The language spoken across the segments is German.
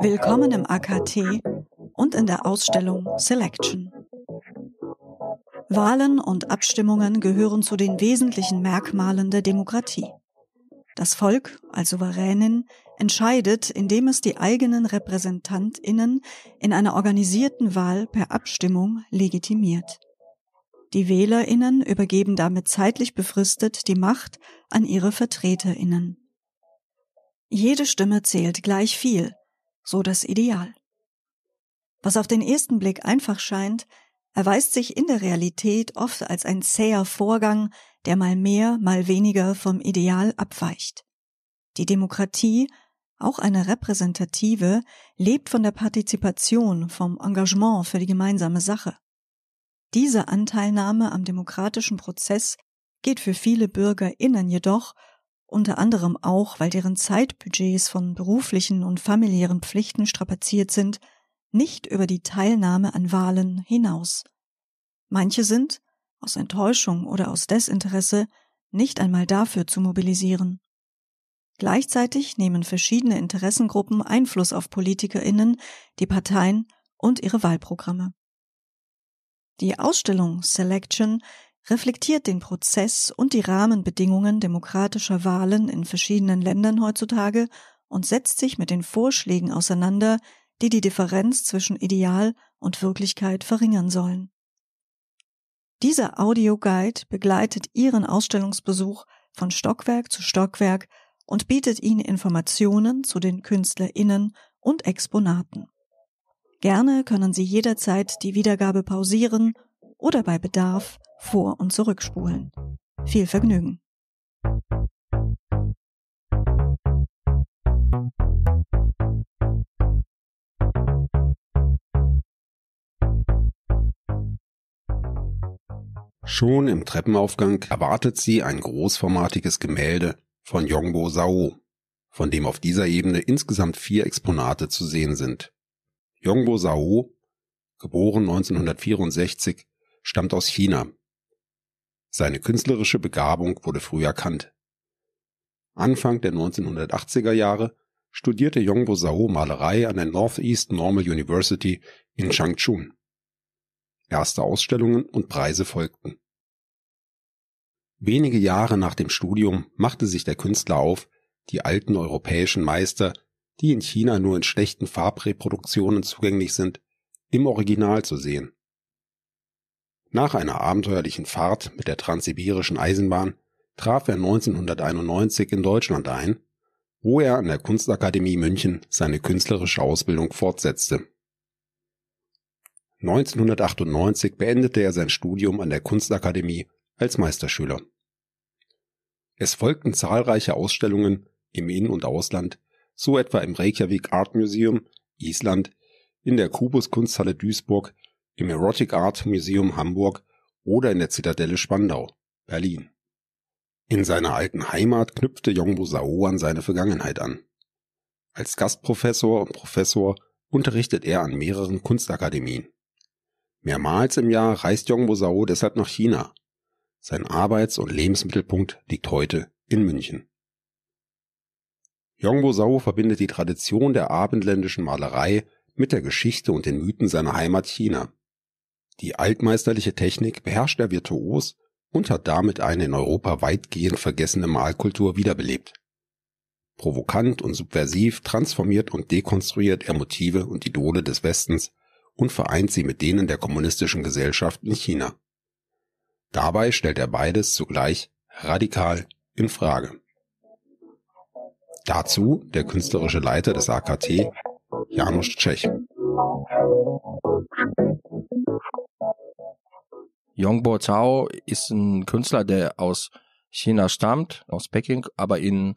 Willkommen im AKT und in der Ausstellung Selection. Wahlen und Abstimmungen gehören zu den wesentlichen Merkmalen der Demokratie. Das Volk als Souveränin entscheidet, indem es die eigenen Repräsentantinnen in einer organisierten Wahl per Abstimmung legitimiert. Die Wählerinnen übergeben damit zeitlich befristet die Macht an ihre Vertreterinnen. Jede Stimme zählt gleich viel, so das Ideal. Was auf den ersten Blick einfach scheint, erweist sich in der Realität oft als ein zäher Vorgang, der mal mehr, mal weniger vom Ideal abweicht. Die Demokratie, auch eine repräsentative, lebt von der Partizipation, vom Engagement für die gemeinsame Sache. Diese Anteilnahme am demokratischen Prozess geht für viele BürgerInnen jedoch, unter anderem auch, weil deren Zeitbudgets von beruflichen und familiären Pflichten strapaziert sind, nicht über die Teilnahme an Wahlen hinaus. Manche sind, aus Enttäuschung oder aus Desinteresse, nicht einmal dafür zu mobilisieren. Gleichzeitig nehmen verschiedene Interessengruppen Einfluss auf Politikerinnen, die Parteien und ihre Wahlprogramme. Die Ausstellung Selection reflektiert den Prozess und die Rahmenbedingungen demokratischer Wahlen in verschiedenen Ländern heutzutage und setzt sich mit den Vorschlägen auseinander, die die Differenz zwischen Ideal und Wirklichkeit verringern sollen. Dieser Audioguide begleitet Ihren Ausstellungsbesuch von Stockwerk zu Stockwerk und bietet Ihnen Informationen zu den KünstlerInnen und Exponaten. Gerne können Sie jederzeit die Wiedergabe pausieren oder bei Bedarf vor- und zurückspulen. Viel Vergnügen! Schon im Treppenaufgang erwartet sie ein großformatiges Gemälde von Yongbo Sao, von dem auf dieser Ebene insgesamt vier Exponate zu sehen sind. Yongbo Sao, geboren 1964, stammt aus China. Seine künstlerische Begabung wurde früh erkannt. Anfang der 1980er Jahre studierte Yongbo Sao Malerei an der Northeast Normal University in Changchun. Erste Ausstellungen und Preise folgten. Wenige Jahre nach dem Studium machte sich der Künstler auf, die alten europäischen Meister, die in China nur in schlechten Farbreproduktionen zugänglich sind, im Original zu sehen. Nach einer abenteuerlichen Fahrt mit der transsibirischen Eisenbahn traf er 1991 in Deutschland ein, wo er an der Kunstakademie München seine künstlerische Ausbildung fortsetzte. 1998 beendete er sein Studium an der Kunstakademie als Meisterschüler. Es folgten zahlreiche Ausstellungen im In- und Ausland, so etwa im Reykjavik Art Museum, Island, in der Kubus Kunsthalle Duisburg, im Erotic Art Museum Hamburg oder in der Zitadelle Spandau, Berlin. In seiner alten Heimat knüpfte Yongbo Sao an seine Vergangenheit an. Als Gastprofessor und Professor unterrichtet er an mehreren Kunstakademien. Mehrmals im Jahr reist Yongbo Sao deshalb nach China. Sein Arbeits- und Lebensmittelpunkt liegt heute in München. Yongbo Sao verbindet die Tradition der abendländischen Malerei mit der Geschichte und den Mythen seiner Heimat China. Die altmeisterliche Technik beherrscht er virtuos und hat damit eine in Europa weitgehend vergessene Malkultur wiederbelebt. Provokant und subversiv transformiert und dekonstruiert er Motive und Idole des Westens und vereint sie mit denen der kommunistischen Gesellschaft in China. Dabei stellt er beides zugleich radikal in Frage. Dazu der künstlerische Leiter des AKT, Janusz Tschech. Yongbo Zhao ist ein Künstler, der aus China stammt, aus Peking, aber in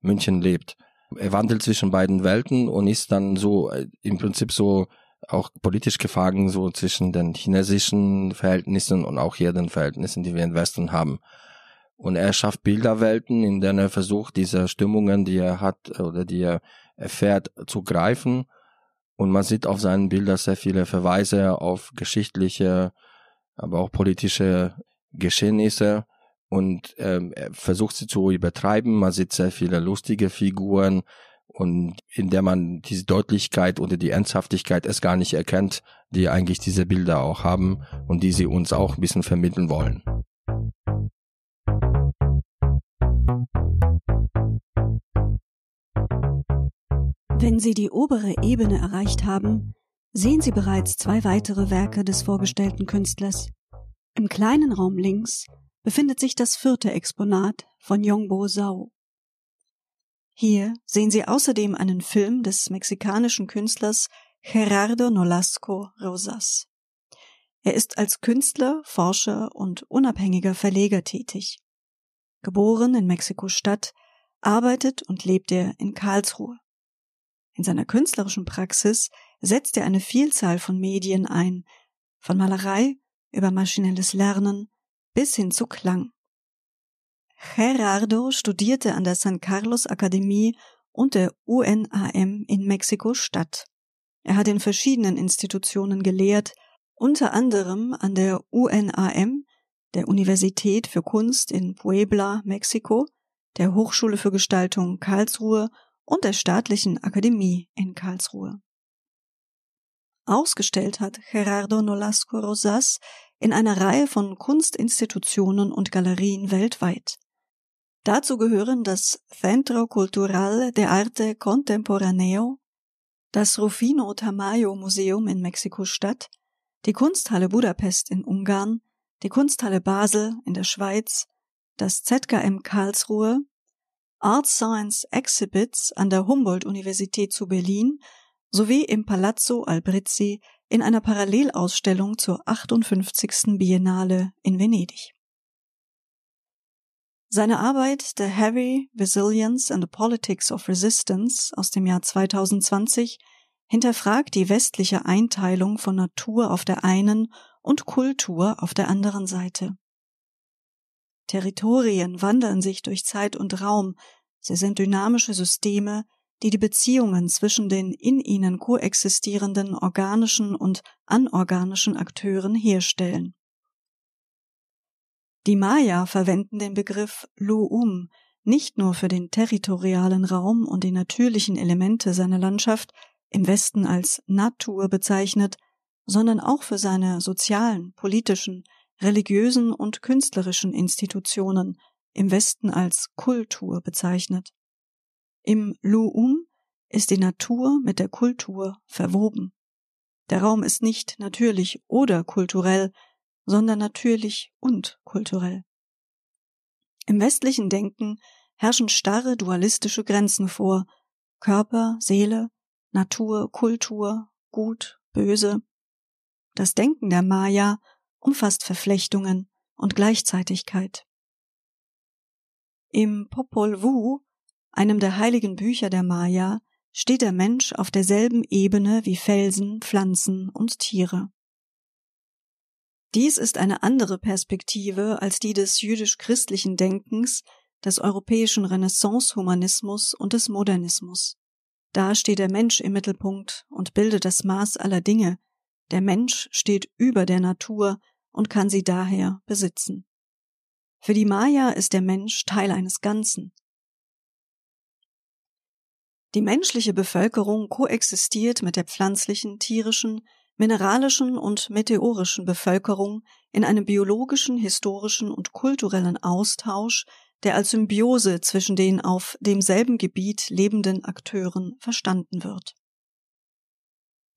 München lebt. Er wandelt zwischen beiden Welten und ist dann so äh, im Prinzip so auch politisch gefangen so zwischen den chinesischen Verhältnissen und auch hier den Verhältnissen, die wir im Westen haben. Und er schafft Bilderwelten, in denen er versucht, diese Stimmungen, die er hat oder die er erfährt, zu greifen. Und man sieht auf seinen Bildern sehr viele Verweise auf geschichtliche, aber auch politische Geschehnisse und ähm, er versucht sie zu übertreiben. Man sieht sehr viele lustige Figuren und in der man diese Deutlichkeit oder die Ernsthaftigkeit es gar nicht erkennt, die eigentlich diese Bilder auch haben und die sie uns auch ein bisschen vermitteln wollen. Wenn Sie die obere Ebene erreicht haben, sehen Sie bereits zwei weitere Werke des vorgestellten Künstlers. Im kleinen Raum links befindet sich das vierte Exponat von Yongbo Zhao. Hier sehen Sie außerdem einen Film des mexikanischen Künstlers Gerardo Nolasco Rosas. Er ist als Künstler, Forscher und unabhängiger Verleger tätig. Geboren in Mexiko-Stadt, arbeitet und lebt er in Karlsruhe. In seiner künstlerischen Praxis setzt er eine Vielzahl von Medien ein, von Malerei über maschinelles Lernen bis hin zu Klang. Gerardo studierte an der San Carlos Akademie und der UNAM in Mexiko-Stadt. Er hat in verschiedenen Institutionen gelehrt, unter anderem an der UNAM, der Universität für Kunst in Puebla, Mexiko, der Hochschule für Gestaltung Karlsruhe und der Staatlichen Akademie in Karlsruhe. Ausgestellt hat Gerardo Nolasco Rosas in einer Reihe von Kunstinstitutionen und Galerien weltweit. Dazu gehören das Centro Cultural de Arte Contemporaneo, das Rufino Tamayo Museum in Mexiko-Stadt, die Kunsthalle Budapest in Ungarn, die Kunsthalle Basel in der Schweiz, das ZKM Karlsruhe, Art Science Exhibits an der Humboldt-Universität zu Berlin sowie im Palazzo Albrizzi in einer Parallelausstellung zur 58. Biennale in Venedig. Seine Arbeit The Heavy Resilience and the Politics of Resistance aus dem Jahr 2020 hinterfragt die westliche Einteilung von Natur auf der einen und Kultur auf der anderen Seite. Territorien wandern sich durch Zeit und Raum, sie sind dynamische Systeme, die die Beziehungen zwischen den in ihnen koexistierenden organischen und anorganischen Akteuren herstellen. Die Maya verwenden den Begriff Luum nicht nur für den territorialen Raum und die natürlichen Elemente seiner Landschaft, im Westen als Natur bezeichnet, sondern auch für seine sozialen, politischen, religiösen und künstlerischen Institutionen, im Westen als Kultur bezeichnet. Im Luum ist die Natur mit der Kultur verwoben. Der Raum ist nicht natürlich oder kulturell, sondern natürlich und kulturell. Im westlichen Denken herrschen starre dualistische Grenzen vor Körper, Seele, Natur, Kultur, Gut, Böse. Das Denken der Maya umfasst Verflechtungen und Gleichzeitigkeit. Im Popol Vuh einem der heiligen Bücher der Maya, steht der Mensch auf derselben Ebene wie Felsen, Pflanzen und Tiere. Dies ist eine andere Perspektive als die des jüdisch-christlichen Denkens, des europäischen Renaissance-Humanismus und des Modernismus. Da steht der Mensch im Mittelpunkt und bildet das Maß aller Dinge. Der Mensch steht über der Natur und kann sie daher besitzen. Für die Maya ist der Mensch Teil eines Ganzen, die menschliche Bevölkerung koexistiert mit der pflanzlichen, tierischen, mineralischen und meteorischen Bevölkerung in einem biologischen, historischen und kulturellen Austausch, der als Symbiose zwischen den auf demselben Gebiet lebenden Akteuren verstanden wird.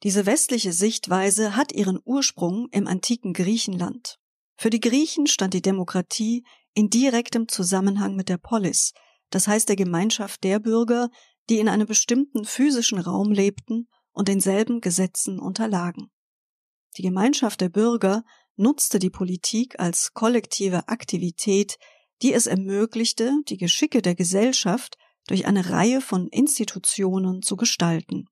Diese westliche Sichtweise hat ihren Ursprung im antiken Griechenland. Für die Griechen stand die Demokratie in direktem Zusammenhang mit der Polis, das heißt der Gemeinschaft der Bürger, die in einem bestimmten physischen Raum lebten und denselben Gesetzen unterlagen. Die Gemeinschaft der Bürger nutzte die Politik als kollektive Aktivität, die es ermöglichte, die Geschicke der Gesellschaft durch eine Reihe von Institutionen zu gestalten.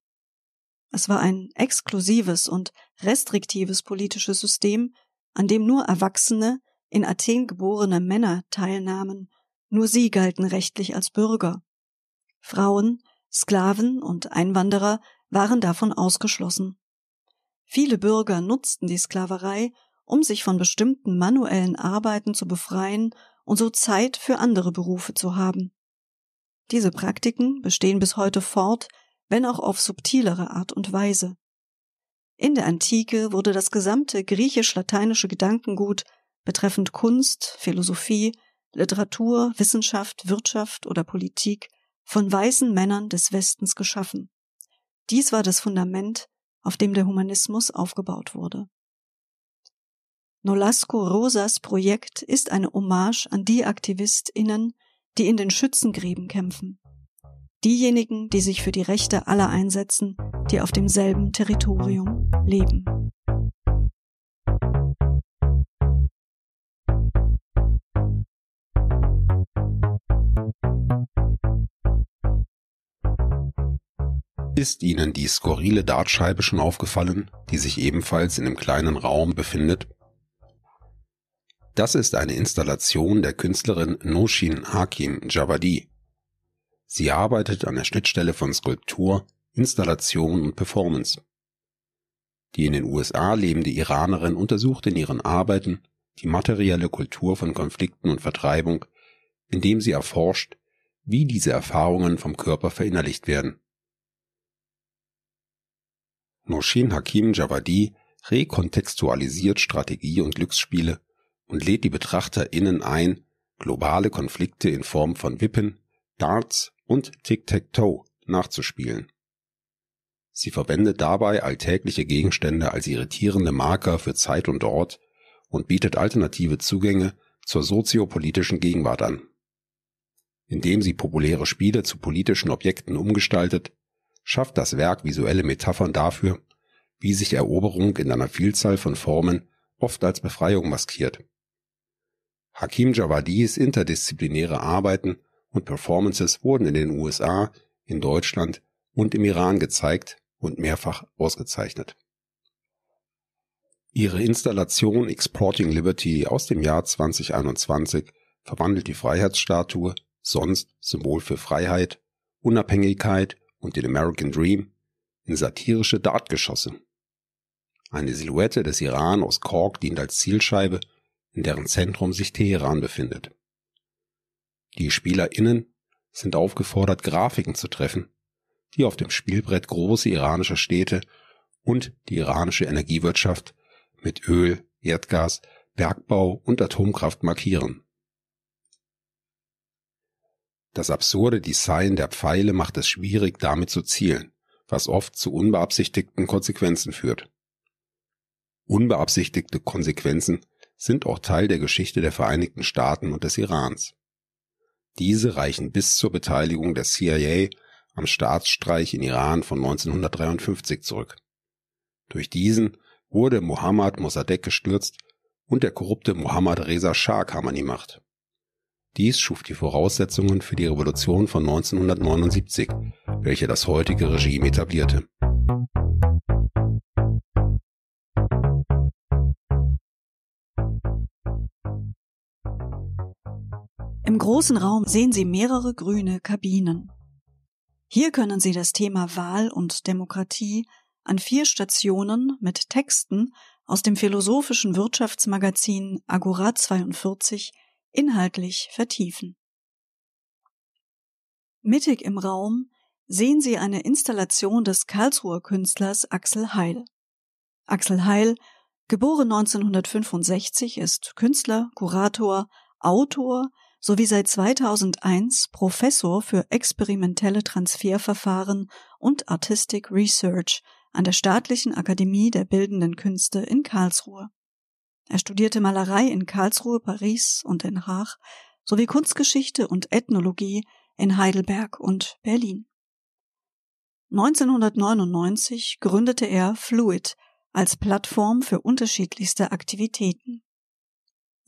Es war ein exklusives und restriktives politisches System, an dem nur Erwachsene, in Athen geborene Männer teilnahmen, nur sie galten rechtlich als Bürger. Frauen, Sklaven und Einwanderer waren davon ausgeschlossen. Viele Bürger nutzten die Sklaverei, um sich von bestimmten manuellen Arbeiten zu befreien und so Zeit für andere Berufe zu haben. Diese Praktiken bestehen bis heute fort, wenn auch auf subtilere Art und Weise. In der Antike wurde das gesamte griechisch-lateinische Gedankengut betreffend Kunst, Philosophie, Literatur, Wissenschaft, Wirtschaft oder Politik von weißen Männern des Westens geschaffen. Dies war das Fundament, auf dem der Humanismus aufgebaut wurde. Nolasco Rosas Projekt ist eine Hommage an die AktivistInnen, die in den Schützengräben kämpfen. Diejenigen, die sich für die Rechte aller einsetzen, die auf demselben Territorium leben. Ist Ihnen die skurrile Dartscheibe schon aufgefallen, die sich ebenfalls in einem kleinen Raum befindet? Das ist eine Installation der Künstlerin Noshin Hakim Javadi. Sie arbeitet an der Schnittstelle von Skulptur, Installation und Performance. Die in den USA lebende Iranerin untersucht in ihren Arbeiten die materielle Kultur von Konflikten und Vertreibung, indem sie erforscht, wie diese Erfahrungen vom Körper verinnerlicht werden. Noshin Hakim Javadi rekontextualisiert Strategie und Glücksspiele und lädt die BetrachterInnen ein, globale Konflikte in Form von Wippen, Darts und Tic-Tac-Toe nachzuspielen. Sie verwendet dabei alltägliche Gegenstände als irritierende Marker für Zeit und Ort und bietet alternative Zugänge zur soziopolitischen Gegenwart an. Indem sie populäre Spiele zu politischen Objekten umgestaltet, schafft das Werk visuelle Metaphern dafür, wie sich Eroberung in einer Vielzahl von Formen oft als Befreiung maskiert. Hakim Jawadis interdisziplinäre Arbeiten und Performances wurden in den USA, in Deutschland und im Iran gezeigt und mehrfach ausgezeichnet. Ihre Installation Exporting Liberty aus dem Jahr 2021 verwandelt die Freiheitsstatue, sonst Symbol für Freiheit, Unabhängigkeit und den American Dream in satirische Dartgeschosse. Eine Silhouette des Iran aus Kork dient als Zielscheibe, in deren Zentrum sich Teheran befindet. Die SpielerInnen sind aufgefordert, Grafiken zu treffen, die auf dem Spielbrett große iranische Städte und die iranische Energiewirtschaft mit Öl, Erdgas, Bergbau und Atomkraft markieren. Das absurde Design der Pfeile macht es schwierig, damit zu zielen, was oft zu unbeabsichtigten Konsequenzen führt. Unbeabsichtigte Konsequenzen sind auch Teil der Geschichte der Vereinigten Staaten und des Irans. Diese reichen bis zur Beteiligung der CIA am Staatsstreich in Iran von 1953 zurück. Durch diesen wurde Mohammad Mossadegh gestürzt und der korrupte Mohammad Reza Shah kam an die Macht. Dies schuf die Voraussetzungen für die Revolution von 1979, welche das heutige Regime etablierte. Im großen Raum sehen Sie mehrere grüne Kabinen. Hier können Sie das Thema Wahl und Demokratie an vier Stationen mit Texten aus dem philosophischen Wirtschaftsmagazin Agora 42 inhaltlich vertiefen. Mittig im Raum sehen Sie eine Installation des Karlsruher Künstlers Axel Heil. Axel Heil, geboren 1965, ist Künstler, Kurator, Autor sowie seit 2001 Professor für experimentelle Transferverfahren und Artistic Research an der Staatlichen Akademie der Bildenden Künste in Karlsruhe. Er studierte Malerei in Karlsruhe, Paris und Den Haag sowie Kunstgeschichte und Ethnologie in Heidelberg und Berlin. 1999 gründete er Fluid als Plattform für unterschiedlichste Aktivitäten.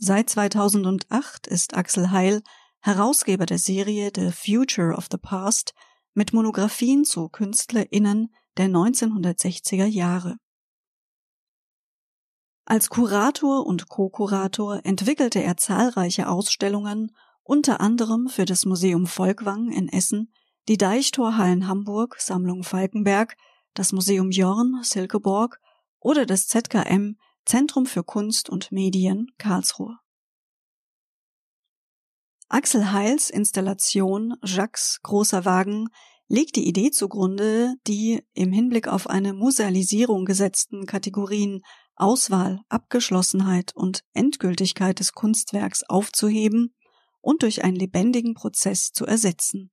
Seit 2008 ist Axel Heil Herausgeber der Serie The Future of the Past mit Monographien zu KünstlerInnen der 1960er Jahre. Als Kurator und Co-Kurator entwickelte er zahlreiche Ausstellungen, unter anderem für das Museum Volkwang in Essen, die Deichtorhallen Hamburg, Sammlung Falkenberg, das Museum Jorn, Silkeborg oder das ZKM Zentrum für Kunst und Medien Karlsruhe. Axel Heils Installation Jacques Großer Wagen legt die Idee zugrunde, die im Hinblick auf eine Musealisierung gesetzten Kategorien Auswahl, Abgeschlossenheit und Endgültigkeit des Kunstwerks aufzuheben und durch einen lebendigen Prozess zu ersetzen.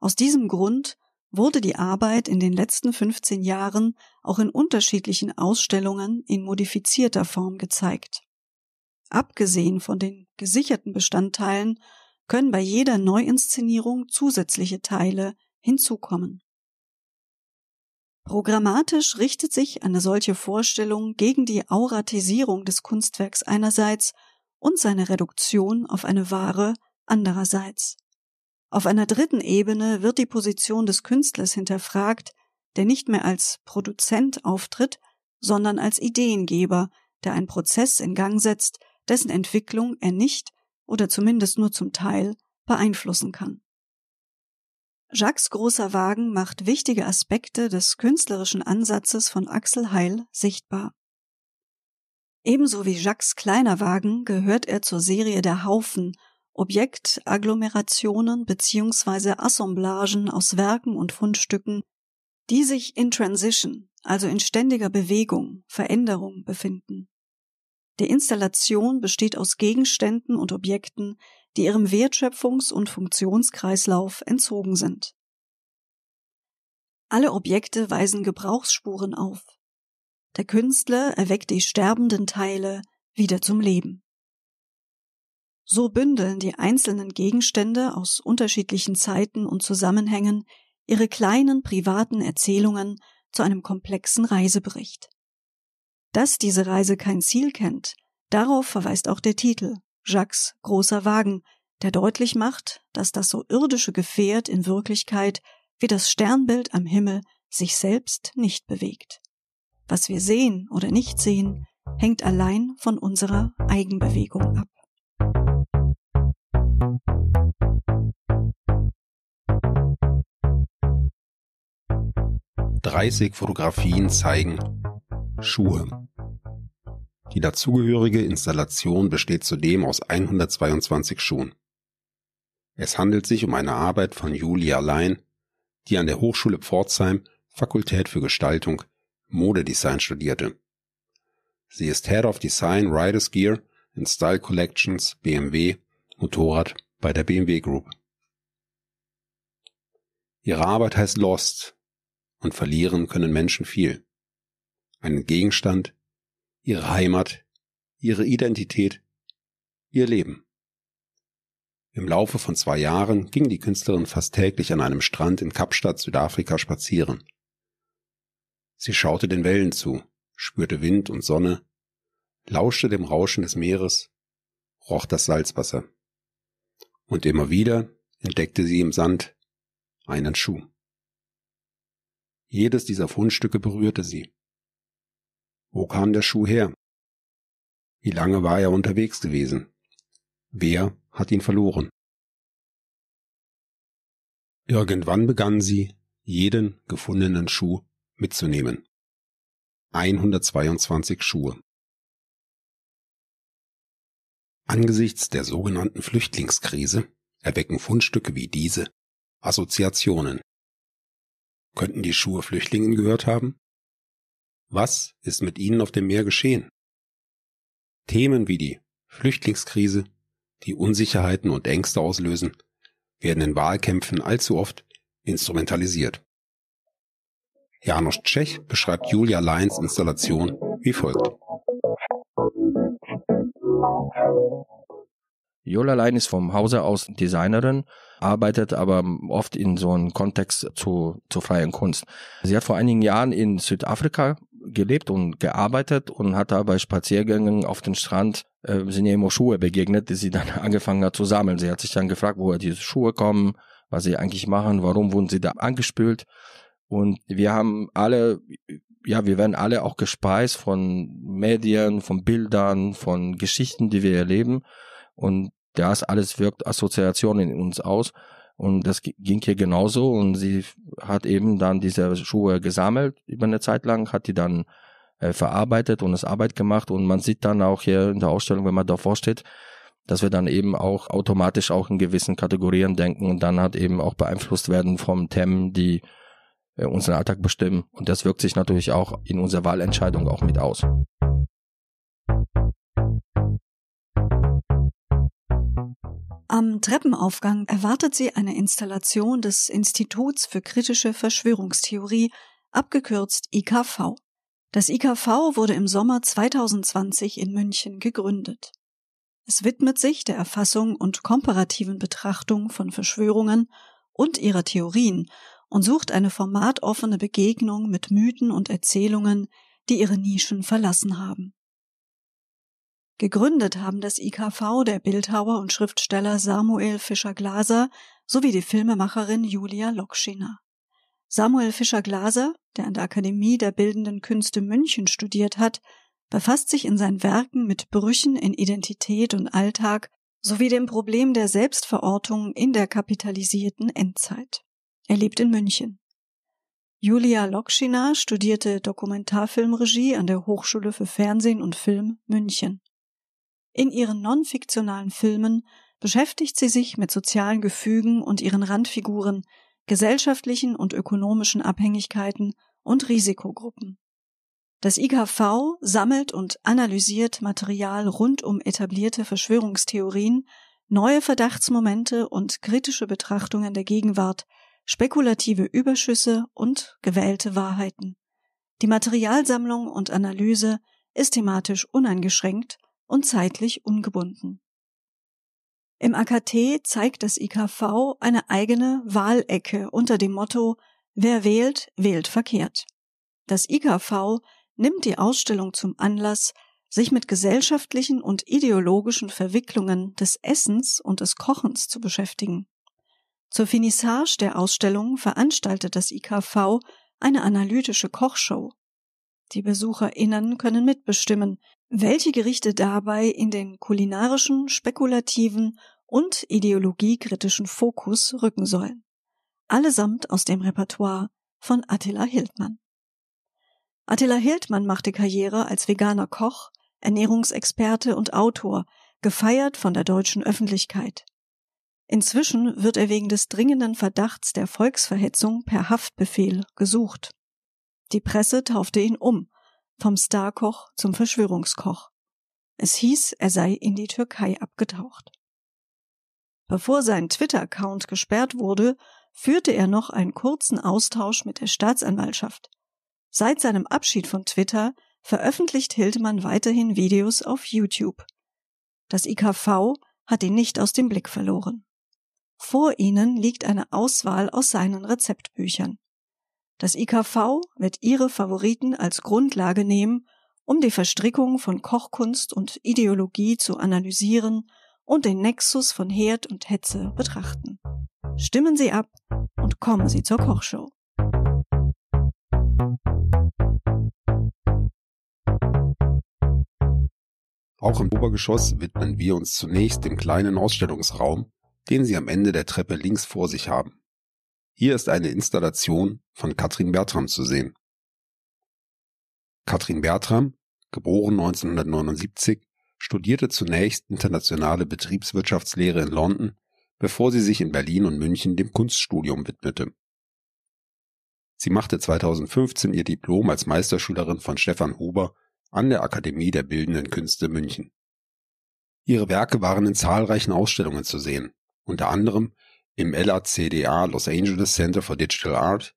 Aus diesem Grund wurde die Arbeit in den letzten 15 Jahren auch in unterschiedlichen Ausstellungen in modifizierter Form gezeigt. Abgesehen von den gesicherten Bestandteilen können bei jeder Neuinszenierung zusätzliche Teile hinzukommen. Programmatisch richtet sich eine solche Vorstellung gegen die Auratisierung des Kunstwerks einerseits und seine Reduktion auf eine Ware andererseits. Auf einer dritten Ebene wird die Position des Künstlers hinterfragt, der nicht mehr als Produzent auftritt, sondern als Ideengeber, der einen Prozess in Gang setzt, dessen Entwicklung er nicht oder zumindest nur zum Teil beeinflussen kann. Jacques großer Wagen macht wichtige Aspekte des künstlerischen Ansatzes von Axel Heil sichtbar. Ebenso wie Jacques kleiner Wagen gehört er zur Serie der Haufen Objekagglomerationen bzw. Assemblagen aus Werken und Fundstücken, die sich in Transition, also in ständiger Bewegung, Veränderung befinden. Die Installation besteht aus Gegenständen und Objekten, die ihrem Wertschöpfungs- und Funktionskreislauf entzogen sind. Alle Objekte weisen Gebrauchsspuren auf. Der Künstler erweckt die sterbenden Teile wieder zum Leben. So bündeln die einzelnen Gegenstände aus unterschiedlichen Zeiten und Zusammenhängen ihre kleinen privaten Erzählungen zu einem komplexen Reisebericht. Dass diese Reise kein Ziel kennt, darauf verweist auch der Titel Jacques großer Wagen, der deutlich macht, dass das so irdische Gefährt in Wirklichkeit wie das Sternbild am Himmel sich selbst nicht bewegt. Was wir sehen oder nicht sehen, hängt allein von unserer Eigenbewegung ab. 30 Fotografien zeigen Schuhe. Die dazugehörige Installation besteht zudem aus 122 Schuhen. Es handelt sich um eine Arbeit von Julia Lein, die an der Hochschule Pforzheim Fakultät für Gestaltung Modedesign studierte. Sie ist Head of Design Riders Gear and Style Collections BMW Motorrad bei der BMW Group. Ihre Arbeit heißt Lost und verlieren können Menschen viel. Einen Gegenstand, ihre Heimat, ihre Identität, ihr Leben. Im Laufe von zwei Jahren ging die Künstlerin fast täglich an einem Strand in Kapstadt, Südafrika spazieren. Sie schaute den Wellen zu, spürte Wind und Sonne, lauschte dem Rauschen des Meeres, roch das Salzwasser. Und immer wieder entdeckte sie im Sand einen Schuh. Jedes dieser Fundstücke berührte sie. Wo kam der Schuh her? Wie lange war er unterwegs gewesen? Wer hat ihn verloren? Irgendwann begann sie, jeden gefundenen Schuh mitzunehmen. 122 Schuhe. Angesichts der sogenannten Flüchtlingskrise erwecken Fundstücke wie diese Assoziationen. Könnten die Schuhe Flüchtlingen gehört haben? Was ist mit ihnen auf dem Meer geschehen? Themen wie die Flüchtlingskrise, die Unsicherheiten und Ängste auslösen, werden in Wahlkämpfen allzu oft instrumentalisiert. Janusz Tschech beschreibt Julia Leins Installation wie folgt. Jola Lein ist vom Hause aus Designerin, arbeitet aber oft in so einem Kontext zu, zu freien Kunst. Sie hat vor einigen Jahren in Südafrika gelebt und gearbeitet und hat da bei Spaziergängen auf dem Strand äh, sind Schuhe begegnet, die sie dann angefangen hat zu sammeln. Sie hat sich dann gefragt, woher diese Schuhe kommen, was sie eigentlich machen, warum wurden sie da angespült. Und wir haben alle, ja, wir werden alle auch gespeist von Medien, von Bildern, von Geschichten, die wir erleben. Und das alles wirkt Assoziationen in uns aus. Und das ging hier genauso. Und sie hat eben dann diese Schuhe gesammelt über eine Zeit lang, hat die dann äh, verarbeitet und es Arbeit gemacht und man sieht dann auch hier in der Ausstellung, wenn man davor steht, dass wir dann eben auch automatisch auch in gewissen Kategorien denken und dann halt eben auch beeinflusst werden von Themen, die äh, unseren Alltag bestimmen. Und das wirkt sich natürlich auch in unserer Wahlentscheidung auch mit aus. Am Treppenaufgang erwartet sie eine Installation des Instituts für kritische Verschwörungstheorie, abgekürzt IKV. Das IKV wurde im Sommer 2020 in München gegründet. Es widmet sich der Erfassung und komparativen Betrachtung von Verschwörungen und ihrer Theorien und sucht eine formatoffene Begegnung mit Mythen und Erzählungen, die ihre Nischen verlassen haben. Gegründet haben das IKV der Bildhauer und Schriftsteller Samuel Fischer-Glaser sowie die Filmemacherin Julia Lokschiner. Samuel Fischer-Glaser, der an der Akademie der Bildenden Künste München studiert hat, befasst sich in seinen Werken mit Brüchen in Identität und Alltag sowie dem Problem der Selbstverortung in der kapitalisierten Endzeit. Er lebt in München. Julia Lokschina studierte Dokumentarfilmregie an der Hochschule für Fernsehen und Film München. In ihren non-fiktionalen Filmen beschäftigt sie sich mit sozialen Gefügen und ihren Randfiguren, gesellschaftlichen und ökonomischen Abhängigkeiten und Risikogruppen. Das IKV sammelt und analysiert Material rund um etablierte Verschwörungstheorien, neue Verdachtsmomente und kritische Betrachtungen der Gegenwart, spekulative Überschüsse und gewählte Wahrheiten. Die Materialsammlung und Analyse ist thematisch uneingeschränkt und zeitlich ungebunden. Im AKT zeigt das IKV eine eigene Wahlecke unter dem Motto Wer wählt, wählt verkehrt. Das IKV nimmt die Ausstellung zum Anlass, sich mit gesellschaftlichen und ideologischen Verwicklungen des Essens und des Kochens zu beschäftigen. Zur Finissage der Ausstellung veranstaltet das IKV eine analytische Kochshow. Die BesucherInnen können mitbestimmen, welche Gerichte dabei in den kulinarischen, spekulativen und ideologiekritischen Fokus rücken sollen. Allesamt aus dem Repertoire von Attila Hildmann. Attila Hildmann machte Karriere als veganer Koch, Ernährungsexperte und Autor, gefeiert von der deutschen Öffentlichkeit. Inzwischen wird er wegen des dringenden Verdachts der Volksverhetzung per Haftbefehl gesucht. Die Presse taufte ihn um vom Starkoch zum Verschwörungskoch. Es hieß, er sei in die Türkei abgetaucht. Bevor sein Twitter-Account gesperrt wurde, führte er noch einen kurzen Austausch mit der Staatsanwaltschaft. Seit seinem Abschied von Twitter veröffentlicht Hildmann weiterhin Videos auf YouTube. Das IKV hat ihn nicht aus dem Blick verloren. Vor ihnen liegt eine Auswahl aus seinen Rezeptbüchern. Das IKV wird ihre Favoriten als Grundlage nehmen, um die Verstrickung von Kochkunst und Ideologie zu analysieren und den Nexus von Herd und Hetze betrachten. Stimmen Sie ab und kommen Sie zur Kochshow. Auch im Obergeschoss widmen wir uns zunächst dem kleinen Ausstellungsraum, den Sie am Ende der Treppe links vor sich haben. Hier ist eine Installation von Katrin Bertram zu sehen. Katrin Bertram, geboren 1979, studierte zunächst internationale Betriebswirtschaftslehre in London, bevor sie sich in Berlin und München dem Kunststudium widmete. Sie machte 2015 ihr Diplom als Meisterschülerin von Stefan Huber an der Akademie der Bildenden Künste München. Ihre Werke waren in zahlreichen Ausstellungen zu sehen, unter anderem im LACDA Los Angeles Center for Digital Art,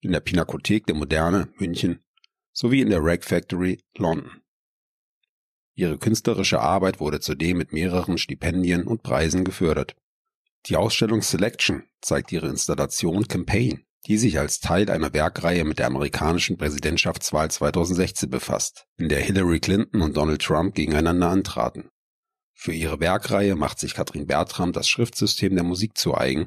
in der Pinakothek der Moderne München sowie in der Rag Factory London. Ihre künstlerische Arbeit wurde zudem mit mehreren Stipendien und Preisen gefördert. Die Ausstellung Selection zeigt ihre Installation Campaign, die sich als Teil einer Werkreihe mit der amerikanischen Präsidentschaftswahl 2016 befasst, in der Hillary Clinton und Donald Trump gegeneinander antraten. Für ihre Werkreihe macht sich Katrin Bertram das Schriftsystem der Musik zu eigen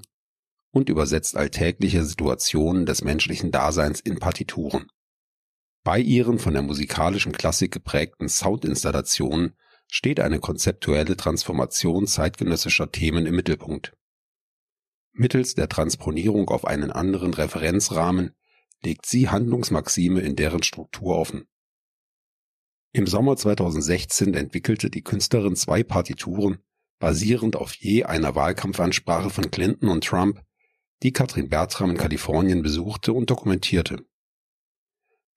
und übersetzt alltägliche Situationen des menschlichen Daseins in Partituren. Bei ihren von der musikalischen Klassik geprägten Soundinstallationen steht eine konzeptuelle Transformation zeitgenössischer Themen im Mittelpunkt. Mittels der Transponierung auf einen anderen Referenzrahmen legt sie Handlungsmaxime in deren Struktur offen. Im Sommer 2016 entwickelte die Künstlerin zwei Partituren, basierend auf je einer Wahlkampfansprache von Clinton und Trump, die Katrin Bertram in Kalifornien besuchte und dokumentierte.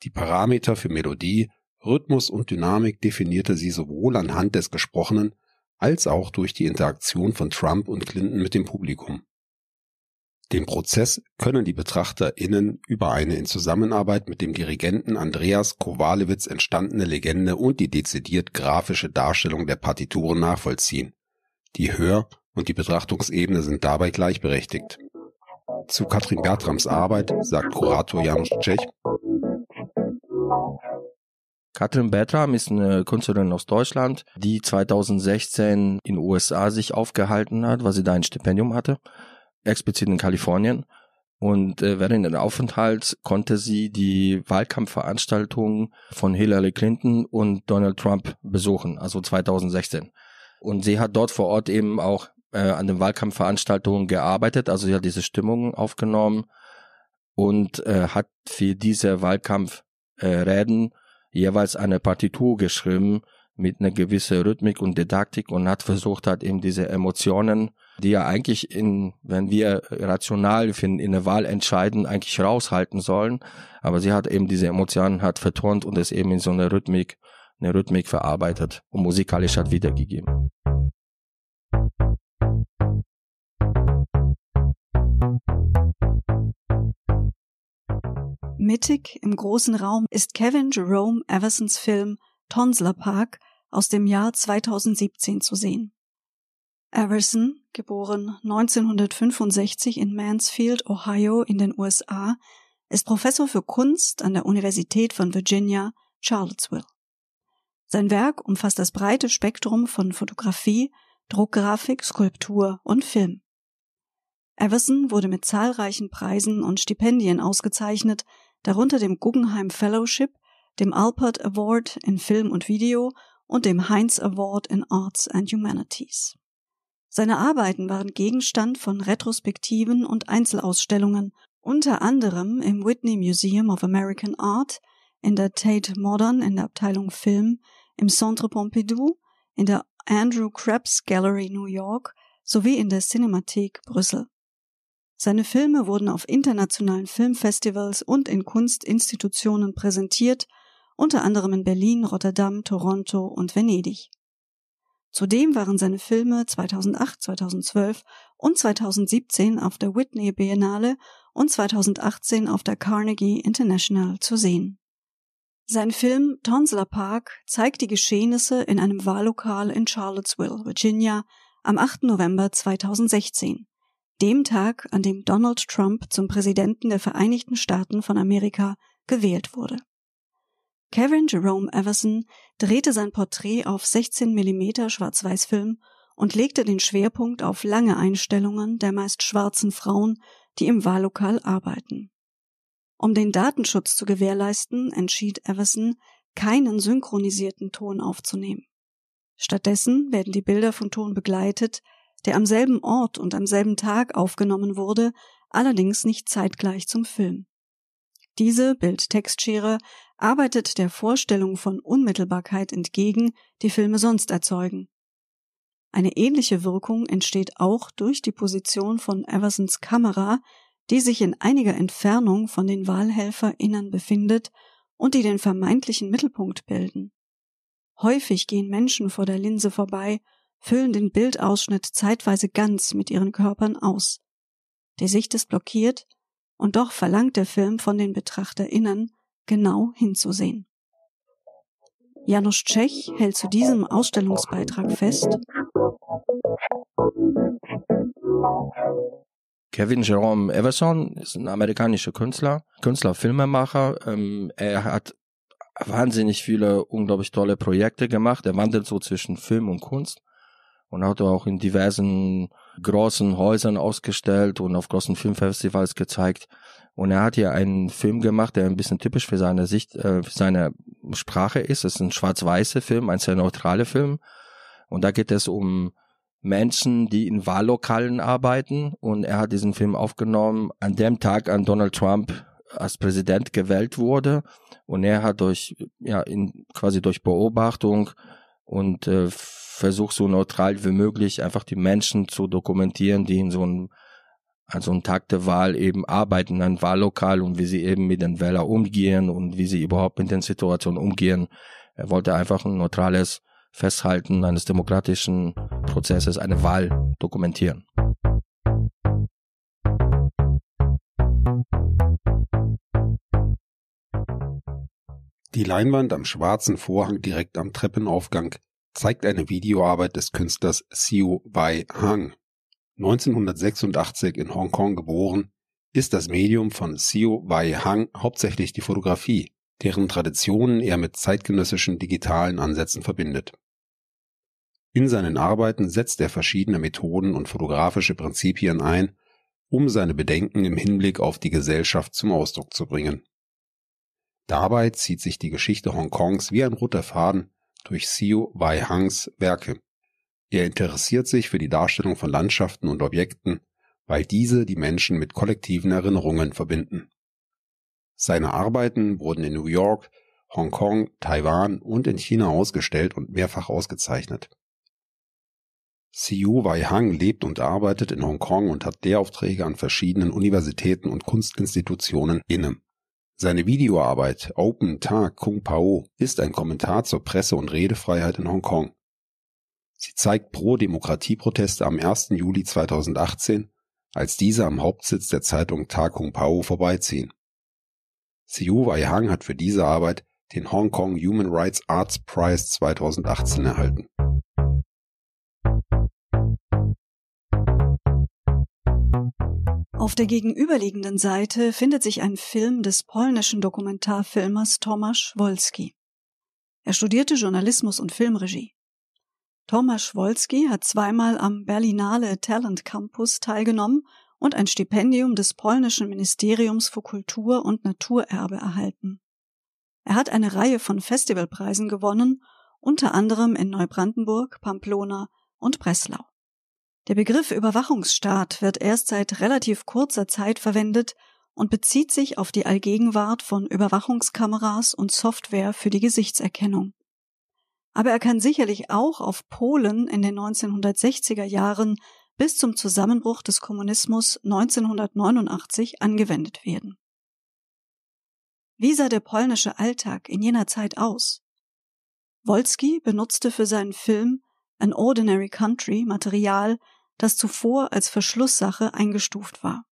Die Parameter für Melodie, Rhythmus und Dynamik definierte sie sowohl anhand des Gesprochenen als auch durch die Interaktion von Trump und Clinton mit dem Publikum. Dem Prozess können die BetrachterInnen über eine in Zusammenarbeit mit dem Dirigenten Andreas Kowalewitz entstandene Legende und die dezidiert grafische Darstellung der Partituren nachvollziehen. Die Hör- und die Betrachtungsebene sind dabei gleichberechtigt. Zu Katrin Bertrams Arbeit sagt Kurator Janusz Tschech. Katrin Bertram ist eine Künstlerin aus Deutschland, die 2016 in den USA sich aufgehalten hat, weil sie da ein Stipendium hatte explizit in Kalifornien. Und äh, während des Aufenthalts konnte sie die Wahlkampfveranstaltungen von Hillary Clinton und Donald Trump besuchen, also 2016. Und sie hat dort vor Ort eben auch äh, an den Wahlkampfveranstaltungen gearbeitet, also sie hat diese Stimmung aufgenommen und äh, hat für diese Wahlkampfreden äh, jeweils eine Partitur geschrieben mit einer gewissen Rhythmik und Didaktik und hat versucht, hat eben diese Emotionen die ja eigentlich in, wenn wir rational in, in der Wahl entscheiden, eigentlich raushalten sollen. Aber sie hat eben diese Emotionen hat vertont und es eben in so eine Rhythmik, eine Rhythmik verarbeitet und musikalisch hat wiedergegeben. Mittig im großen Raum ist Kevin Jerome Eversons Film Tonsler Park aus dem Jahr 2017 zu sehen. Everson, geboren 1965 in Mansfield, Ohio in den USA, ist Professor für Kunst an der Universität von Virginia, Charlottesville. Sein Werk umfasst das breite Spektrum von Fotografie, Druckgrafik, Skulptur und Film. Everson wurde mit zahlreichen Preisen und Stipendien ausgezeichnet, darunter dem Guggenheim Fellowship, dem Alpert Award in Film und Video und dem Heinz Award in Arts and Humanities. Seine Arbeiten waren Gegenstand von Retrospektiven und Einzelausstellungen, unter anderem im Whitney Museum of American Art, in der Tate Modern in der Abteilung Film, im Centre Pompidou, in der Andrew Krebs Gallery New York sowie in der Cinemathek Brüssel. Seine Filme wurden auf internationalen Filmfestivals und in Kunstinstitutionen präsentiert, unter anderem in Berlin, Rotterdam, Toronto und Venedig. Zudem waren seine Filme 2008, 2012 und 2017 auf der Whitney Biennale und 2018 auf der Carnegie International zu sehen. Sein Film Tonsler Park zeigt die Geschehnisse in einem Wahllokal in Charlottesville, Virginia, am 8. November 2016, dem Tag, an dem Donald Trump zum Präsidenten der Vereinigten Staaten von Amerika gewählt wurde. Kevin Jerome Everson drehte sein Porträt auf 16 mm Schwarz-Weiß-Film und legte den Schwerpunkt auf lange Einstellungen der meist schwarzen Frauen, die im Wahllokal arbeiten. Um den Datenschutz zu gewährleisten, entschied Everson, keinen synchronisierten Ton aufzunehmen. Stattdessen werden die Bilder von Ton begleitet, der am selben Ort und am selben Tag aufgenommen wurde, allerdings nicht zeitgleich zum Film. Diese Bild-Textschere arbeitet der Vorstellung von Unmittelbarkeit entgegen, die Filme sonst erzeugen. Eine ähnliche Wirkung entsteht auch durch die Position von Eversons Kamera, die sich in einiger Entfernung von den WahlhelferInnen befindet und die den vermeintlichen Mittelpunkt bilden. Häufig gehen Menschen vor der Linse vorbei, füllen den Bildausschnitt zeitweise ganz mit ihren Körpern aus. Die Sicht ist blockiert, und doch verlangt der Film von den BetrachterInnen, genau hinzusehen. Janusz Tschech hält zu diesem Ausstellungsbeitrag fest. Kevin Jerome Everson ist ein amerikanischer Künstler, Künstler, Filmemacher. Ähm, er hat wahnsinnig viele unglaublich tolle Projekte gemacht. Er wandelt so zwischen Film und Kunst und hat auch in diversen großen Häusern ausgestellt und auf großen Filmfestivals gezeigt. Und er hat hier einen Film gemacht, der ein bisschen typisch für seine Sicht, äh, für seine Sprache ist. Es ist ein schwarz-weißer Film, ein sehr neutraler Film. Und da geht es um Menschen, die in Wahllokalen arbeiten. Und er hat diesen Film aufgenommen an dem Tag, an Donald Trump als Präsident gewählt wurde und er hat durch ja in, quasi durch Beobachtung und äh, Versuch so neutral wie möglich einfach die Menschen zu dokumentieren, die in so einem also einen Tag der Wahl eben arbeiten, ein Wahllokal und wie sie eben mit den Wählern umgehen und wie sie überhaupt mit den Situationen umgehen. Er wollte einfach ein neutrales Festhalten eines demokratischen Prozesses, eine Wahl dokumentieren. Die Leinwand am schwarzen Vorhang direkt am Treppenaufgang zeigt eine Videoarbeit des Künstlers Siu Wai Hang. 1986 in Hongkong geboren, ist das Medium von Siu Wai Hang hauptsächlich die Fotografie, deren Traditionen er mit zeitgenössischen digitalen Ansätzen verbindet. In seinen Arbeiten setzt er verschiedene Methoden und fotografische Prinzipien ein, um seine Bedenken im Hinblick auf die Gesellschaft zum Ausdruck zu bringen. Dabei zieht sich die Geschichte Hongkongs wie ein roter Faden durch Siu Wai Hangs Werke. Er interessiert sich für die Darstellung von Landschaften und Objekten, weil diese die Menschen mit kollektiven Erinnerungen verbinden. Seine Arbeiten wurden in New York, Hongkong, Taiwan und in China ausgestellt und mehrfach ausgezeichnet. Siu Wai Hang lebt und arbeitet in Hongkong und hat Lehraufträge an verschiedenen Universitäten und Kunstinstitutionen inne. Seine Videoarbeit Open Ta Kung Pao ist ein Kommentar zur Presse- und Redefreiheit in Hongkong. Sie zeigt Pro-Demokratie-Proteste am 1. Juli 2018, als diese am Hauptsitz der Zeitung Ta Kung Pao vorbeiziehen. Siu Wai Hang hat für diese Arbeit den Hong Kong Human Rights Arts Prize 2018 erhalten. Auf der gegenüberliegenden Seite findet sich ein Film des polnischen Dokumentarfilmers Tomasz Wolski. Er studierte Journalismus und Filmregie. Tomasz Wolski hat zweimal am Berlinale Talent Campus teilgenommen und ein Stipendium des polnischen Ministeriums für Kultur und Naturerbe erhalten. Er hat eine Reihe von Festivalpreisen gewonnen, unter anderem in Neubrandenburg, Pamplona und Breslau. Der Begriff Überwachungsstaat wird erst seit relativ kurzer Zeit verwendet und bezieht sich auf die Allgegenwart von Überwachungskameras und Software für die Gesichtserkennung. Aber er kann sicherlich auch auf Polen in den 1960er Jahren bis zum Zusammenbruch des Kommunismus 1989 angewendet werden. Wie sah der polnische Alltag in jener Zeit aus? Wolski benutzte für seinen Film An Ordinary Country Material, das zuvor als Verschlusssache eingestuft war.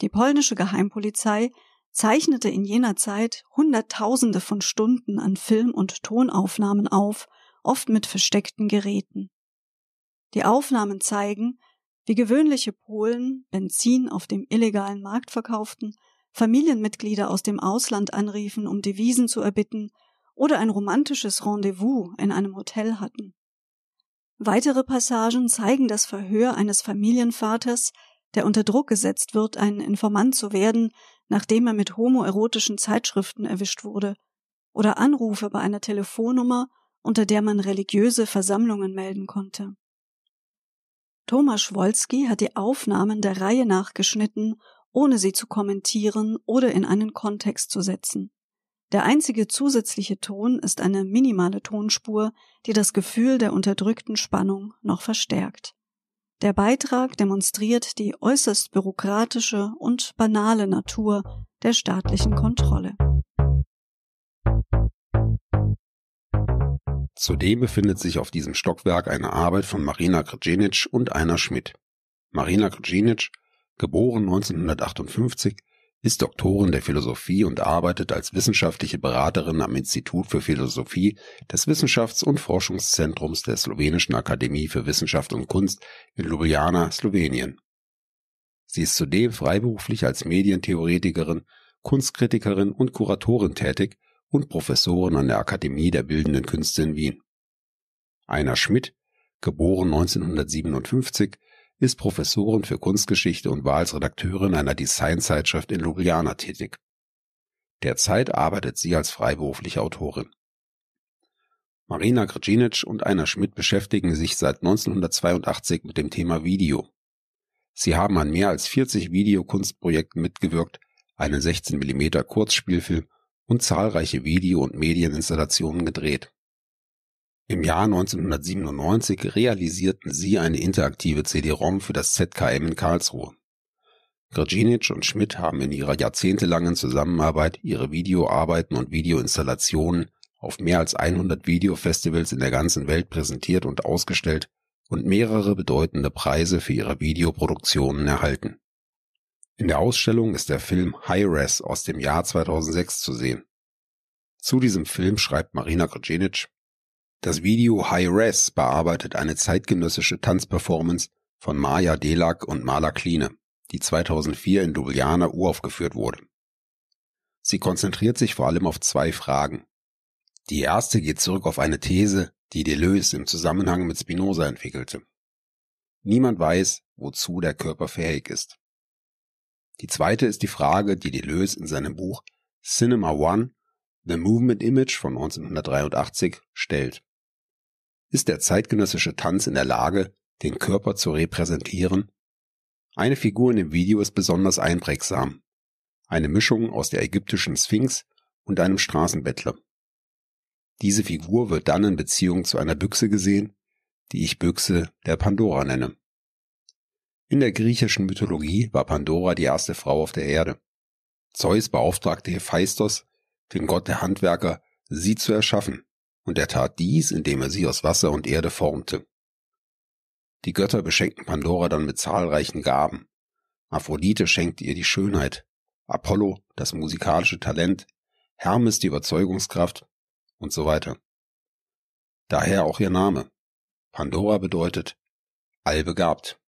Die polnische Geheimpolizei zeichnete in jener Zeit Hunderttausende von Stunden an Film- und Tonaufnahmen auf, oft mit versteckten Geräten. Die Aufnahmen zeigen, wie gewöhnliche Polen Benzin auf dem illegalen Markt verkauften, Familienmitglieder aus dem Ausland anriefen, um Devisen zu erbitten oder ein romantisches Rendezvous in einem Hotel hatten. Weitere Passagen zeigen das Verhör eines Familienvaters, der unter Druck gesetzt wird, ein Informant zu werden, nachdem er mit homoerotischen Zeitschriften erwischt wurde, oder Anrufe bei einer Telefonnummer, unter der man religiöse Versammlungen melden konnte. Thomas Wolski hat die Aufnahmen der Reihe nachgeschnitten, ohne sie zu kommentieren oder in einen Kontext zu setzen. Der einzige zusätzliche Ton ist eine minimale Tonspur, die das Gefühl der unterdrückten Spannung noch verstärkt. Der Beitrag demonstriert die äußerst bürokratische und banale Natur der staatlichen Kontrolle. Zudem befindet sich auf diesem Stockwerk eine Arbeit von Marina Krjenic und Einer Schmidt. Marina Krjenic, geboren 1958, ist Doktorin der Philosophie und arbeitet als wissenschaftliche Beraterin am Institut für Philosophie des Wissenschafts- und Forschungszentrums der Slowenischen Akademie für Wissenschaft und Kunst in Ljubljana, Slowenien. Sie ist zudem freiberuflich als Medientheoretikerin, Kunstkritikerin und Kuratorin tätig und Professorin an der Akademie der Bildenden Künste in Wien. Einer Schmidt, geboren 1957, ist Professorin für Kunstgeschichte und war als Redakteurin einer Designzeitschrift in Ljubljana tätig. Derzeit arbeitet sie als freiberufliche Autorin. Marina Grcinic und Einer Schmidt beschäftigen sich seit 1982 mit dem Thema Video. Sie haben an mehr als 40 Videokunstprojekten mitgewirkt, einen 16 mm Kurzspielfilm und zahlreiche Video- und Medieninstallationen gedreht. Im Jahr 1997 realisierten sie eine interaktive CD-ROM für das ZKM in Karlsruhe. Grginic und Schmidt haben in ihrer jahrzehntelangen Zusammenarbeit ihre Videoarbeiten und Videoinstallationen auf mehr als 100 Videofestivals in der ganzen Welt präsentiert und ausgestellt und mehrere bedeutende Preise für ihre Videoproduktionen erhalten. In der Ausstellung ist der Film High Res aus dem Jahr 2006 zu sehen. Zu diesem Film schreibt Marina Grginic, das Video High Res bearbeitet eine zeitgenössische Tanzperformance von Maja Delak und Mala Kline, die 2004 in Ljubljana uraufgeführt wurde. Sie konzentriert sich vor allem auf zwei Fragen. Die erste geht zurück auf eine These, die Deleuze im Zusammenhang mit Spinoza entwickelte. Niemand weiß, wozu der Körper fähig ist. Die zweite ist die Frage, die Deleuze in seinem Buch Cinema One, The Movement Image von 1983 stellt. Ist der zeitgenössische Tanz in der Lage, den Körper zu repräsentieren? Eine Figur in dem Video ist besonders einprägsam. Eine Mischung aus der ägyptischen Sphinx und einem Straßenbettler. Diese Figur wird dann in Beziehung zu einer Büchse gesehen, die ich Büchse der Pandora nenne. In der griechischen Mythologie war Pandora die erste Frau auf der Erde. Zeus beauftragte Hephaistos, den Gott der Handwerker, sie zu erschaffen, und er tat dies, indem er sie aus Wasser und Erde formte. Die Götter beschenkten Pandora dann mit zahlreichen Gaben. Aphrodite schenkte ihr die Schönheit, Apollo das musikalische Talent, Hermes die Überzeugungskraft und so weiter. Daher auch ihr Name. Pandora bedeutet allbegabt.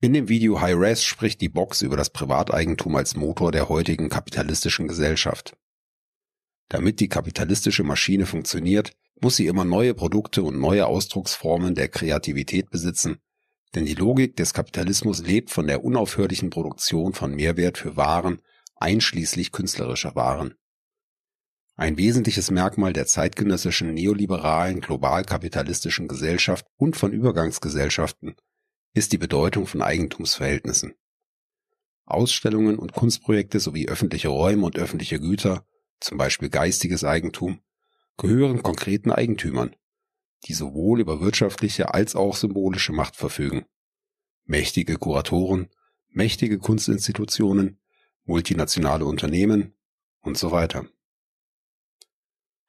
In dem Video High Res spricht die Box über das Privateigentum als Motor der heutigen kapitalistischen Gesellschaft. Damit die kapitalistische Maschine funktioniert, muss sie immer neue Produkte und neue Ausdrucksformen der Kreativität besitzen, denn die Logik des Kapitalismus lebt von der unaufhörlichen Produktion von Mehrwert für Waren, einschließlich künstlerischer Waren. Ein wesentliches Merkmal der zeitgenössischen neoliberalen globalkapitalistischen Gesellschaft und von Übergangsgesellschaften ist die Bedeutung von Eigentumsverhältnissen. Ausstellungen und Kunstprojekte sowie öffentliche Räume und öffentliche Güter, zum Beispiel geistiges Eigentum, gehören konkreten Eigentümern, die sowohl über wirtschaftliche als auch symbolische Macht verfügen. Mächtige Kuratoren, mächtige Kunstinstitutionen, multinationale Unternehmen und so weiter.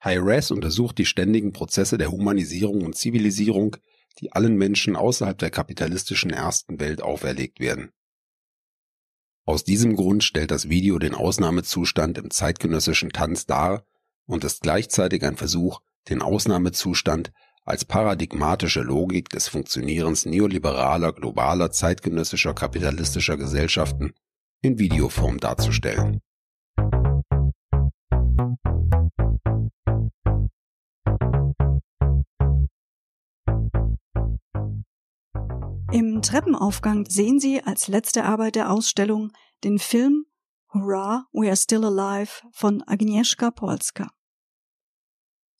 Hi-Res untersucht die ständigen Prozesse der Humanisierung und Zivilisierung, die allen Menschen außerhalb der kapitalistischen ersten Welt auferlegt werden. Aus diesem Grund stellt das Video den Ausnahmezustand im zeitgenössischen Tanz dar und ist gleichzeitig ein Versuch, den Ausnahmezustand als paradigmatische Logik des Funktionierens neoliberaler, globaler, zeitgenössischer, kapitalistischer Gesellschaften in Videoform darzustellen. Treppenaufgang sehen Sie als letzte Arbeit der Ausstellung den Film Hurrah, We Are Still Alive von Agnieszka Polska.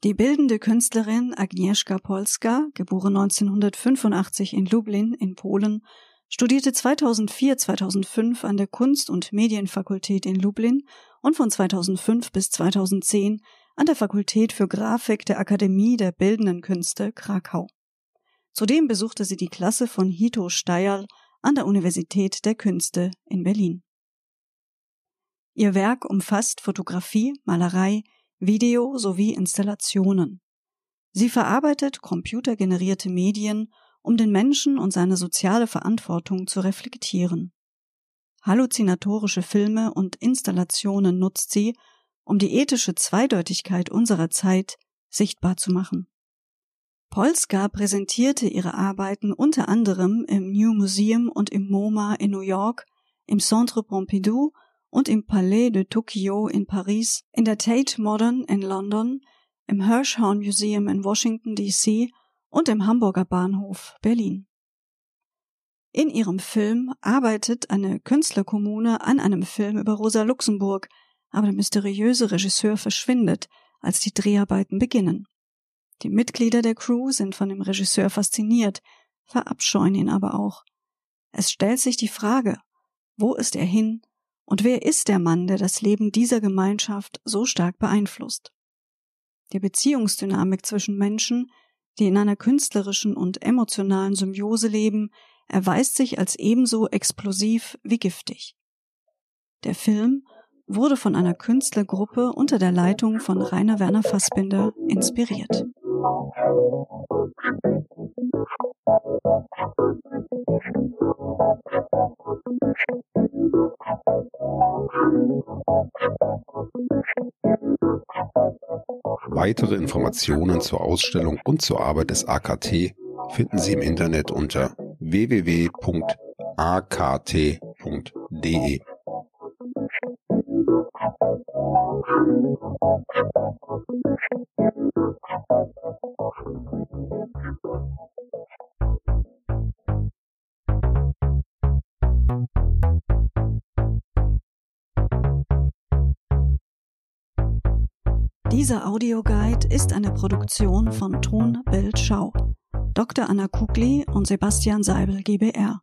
Die bildende Künstlerin Agnieszka Polska, geboren 1985 in Lublin in Polen, studierte 2004-2005 an der Kunst- und Medienfakultät in Lublin und von 2005 bis 2010 an der Fakultät für Grafik der Akademie der Bildenden Künste Krakau. Zudem besuchte sie die Klasse von Hito Steyerl an der Universität der Künste in Berlin. Ihr Werk umfasst Fotografie, Malerei, Video sowie Installationen. Sie verarbeitet computergenerierte Medien, um den Menschen und seine soziale Verantwortung zu reflektieren. Halluzinatorische Filme und Installationen nutzt sie, um die ethische Zweideutigkeit unserer Zeit sichtbar zu machen. Polska präsentierte ihre Arbeiten unter anderem im New Museum und im MoMA in New York, im Centre Pompidou und im Palais de Tokyo in Paris, in der Tate Modern in London, im Hirshhorn Museum in Washington DC und im Hamburger Bahnhof Berlin. In ihrem Film arbeitet eine Künstlerkommune an einem Film über Rosa Luxemburg, aber der mysteriöse Regisseur verschwindet, als die Dreharbeiten beginnen. Die Mitglieder der Crew sind von dem Regisseur fasziniert, verabscheuen ihn aber auch. Es stellt sich die Frage, wo ist er hin Und wer ist der Mann, der das Leben dieser Gemeinschaft so stark beeinflusst? Die Beziehungsdynamik zwischen Menschen, die in einer künstlerischen und emotionalen Symbiose leben, erweist sich als ebenso explosiv wie giftig. Der Film wurde von einer Künstlergruppe unter der Leitung von Rainer Werner Fassbinder inspiriert. Weitere Informationen zur Ausstellung und zur Arbeit des AKT finden Sie im Internet unter www.akt.de. Dieser Audioguide ist eine Produktion von Ton Bild Schau, Dr. Anna Kugli und Sebastian Seibel GbR.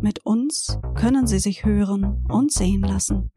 Mit uns können Sie sich hören und sehen lassen.